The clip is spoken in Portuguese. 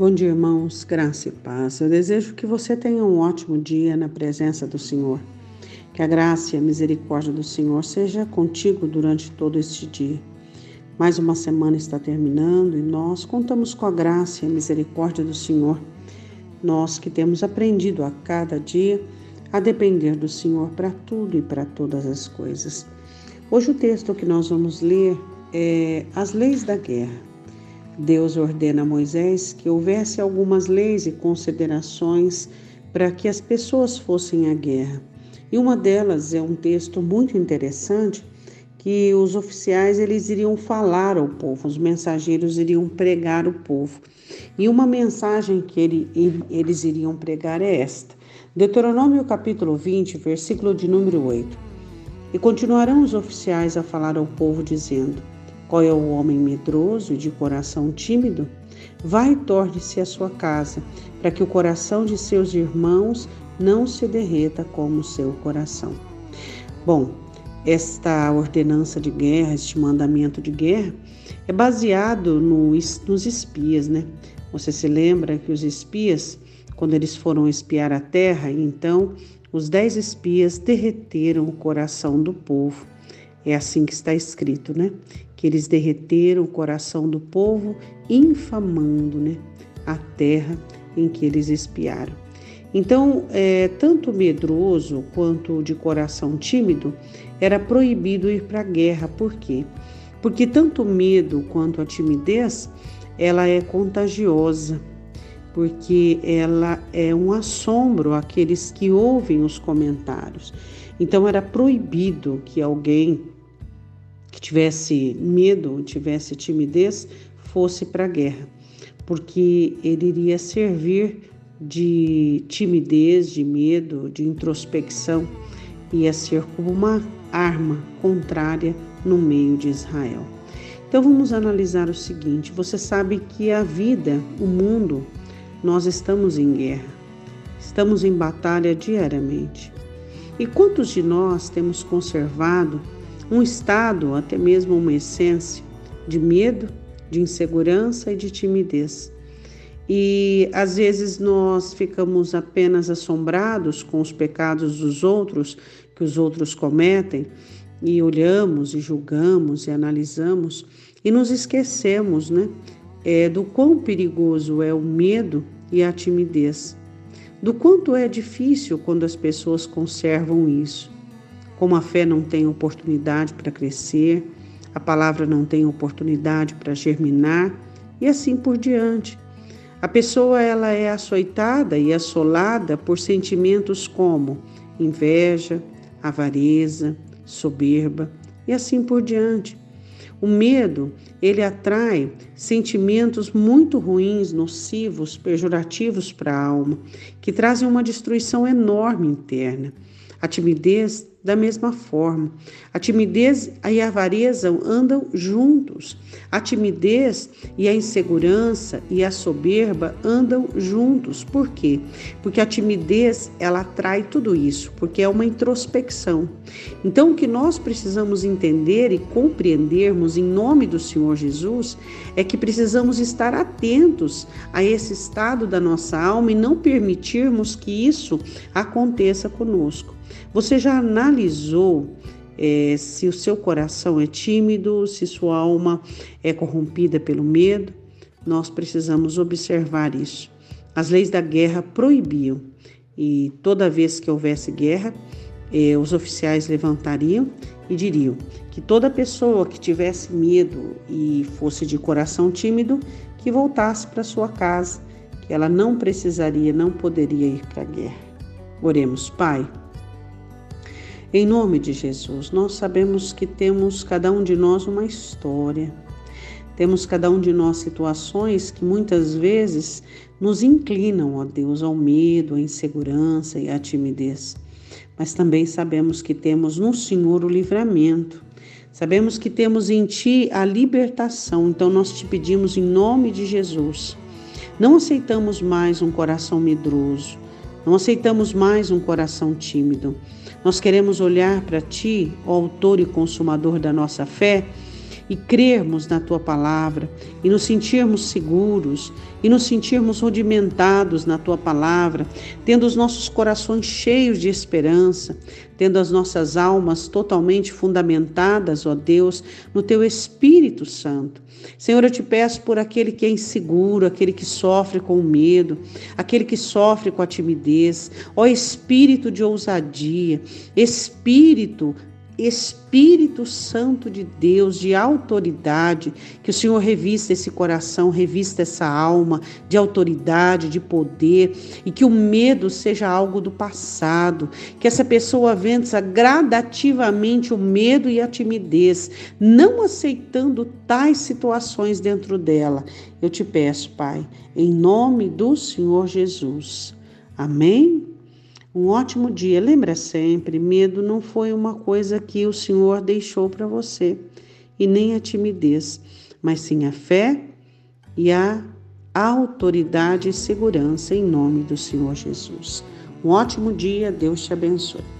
Bom dia, irmãos, graça e paz. Eu desejo que você tenha um ótimo dia na presença do Senhor. Que a graça e a misericórdia do Senhor seja contigo durante todo este dia. Mais uma semana está terminando e nós contamos com a graça e a misericórdia do Senhor. Nós que temos aprendido a cada dia a depender do Senhor para tudo e para todas as coisas. Hoje o texto que nós vamos ler é As Leis da Guerra. Deus ordena a Moisés que houvesse algumas leis e considerações para que as pessoas fossem à guerra. E uma delas é um texto muito interessante que os oficiais eles iriam falar ao povo, os mensageiros iriam pregar o povo. E uma mensagem que ele, eles iriam pregar é esta. Deuteronômio capítulo 20, versículo de número 8. E continuarão os oficiais a falar ao povo dizendo: qual é o homem medroso e de coração tímido? Vai e torne-se à sua casa, para que o coração de seus irmãos não se derreta como o seu coração. Bom, esta ordenança de guerra, este mandamento de guerra, é baseado no, nos espias, né? Você se lembra que os espias, quando eles foram espiar a terra, então os dez espias derreteram o coração do povo. É assim que está escrito, né? que eles derreteram o coração do povo, infamando né, a terra em que eles espiaram. Então, é, tanto medroso quanto de coração tímido, era proibido ir para a guerra. Por quê? Porque tanto medo quanto a timidez, ela é contagiosa, porque ela é um assombro àqueles que ouvem os comentários. Então, era proibido que alguém que tivesse medo, tivesse timidez, fosse para a guerra, porque ele iria servir de timidez, de medo, de introspecção, ia ser como uma arma contrária no meio de Israel. Então vamos analisar o seguinte: você sabe que a vida, o mundo, nós estamos em guerra, estamos em batalha diariamente. E quantos de nós temos conservado um estado, até mesmo uma essência de medo, de insegurança e de timidez. E às vezes nós ficamos apenas assombrados com os pecados dos outros que os outros cometem e olhamos e julgamos e analisamos e nos esquecemos, né, é, do quão perigoso é o medo e a timidez, do quanto é difícil quando as pessoas conservam isso. Como a fé não tem oportunidade para crescer, a palavra não tem oportunidade para germinar e assim por diante. A pessoa ela é açoitada e assolada por sentimentos como inveja, avareza, soberba e assim por diante. O medo, ele atrai sentimentos muito ruins, nocivos, pejorativos para a alma, que trazem uma destruição enorme interna. A timidez da mesma forma. A timidez e a avareza andam juntos. A timidez e a insegurança e a soberba andam juntos. Por quê? Porque a timidez, ela atrai tudo isso, porque é uma introspecção. Então, o que nós precisamos entender e compreendermos em nome do Senhor Jesus é que precisamos estar atentos a esse estado da nossa alma e não permitirmos que isso aconteça conosco. Você já analisou é, se o seu coração é tímido, se sua alma é corrompida pelo medo? Nós precisamos observar isso. As leis da guerra proibiam, e toda vez que houvesse guerra, eh, os oficiais levantariam e diriam que toda pessoa que tivesse medo e fosse de coração tímido, que voltasse para sua casa, que ela não precisaria, não poderia ir para a guerra. Oremos, Pai. Em nome de Jesus, nós sabemos que temos cada um de nós uma história. Temos cada um de nós situações que muitas vezes nos inclinam, ó Deus, ao medo, à insegurança e à timidez. Mas também sabemos que temos no Senhor o livramento. Sabemos que temos em Ti a libertação. Então nós te pedimos em nome de Jesus. Não aceitamos mais um coração medroso. Não aceitamos mais um coração tímido. Nós queremos olhar para Ti, o Autor e Consumador da nossa fé, e crermos na tua palavra e nos sentirmos seguros e nos sentirmos rudimentados na tua palavra, tendo os nossos corações cheios de esperança, tendo as nossas almas totalmente fundamentadas, ó Deus, no teu Espírito Santo. Senhor, eu te peço por aquele que é inseguro, aquele que sofre com o medo, aquele que sofre com a timidez, ó Espírito de ousadia, Espírito Espírito Santo de Deus, de autoridade, que o Senhor revista esse coração, revista essa alma de autoridade, de poder, e que o medo seja algo do passado, que essa pessoa vença gradativamente o medo e a timidez, não aceitando tais situações dentro dela. Eu te peço, Pai, em nome do Senhor Jesus. Amém? Um ótimo dia. Lembra sempre, medo não foi uma coisa que o Senhor deixou para você, e nem a timidez, mas sim a fé e a autoridade e segurança em nome do Senhor Jesus. Um ótimo dia, Deus te abençoe.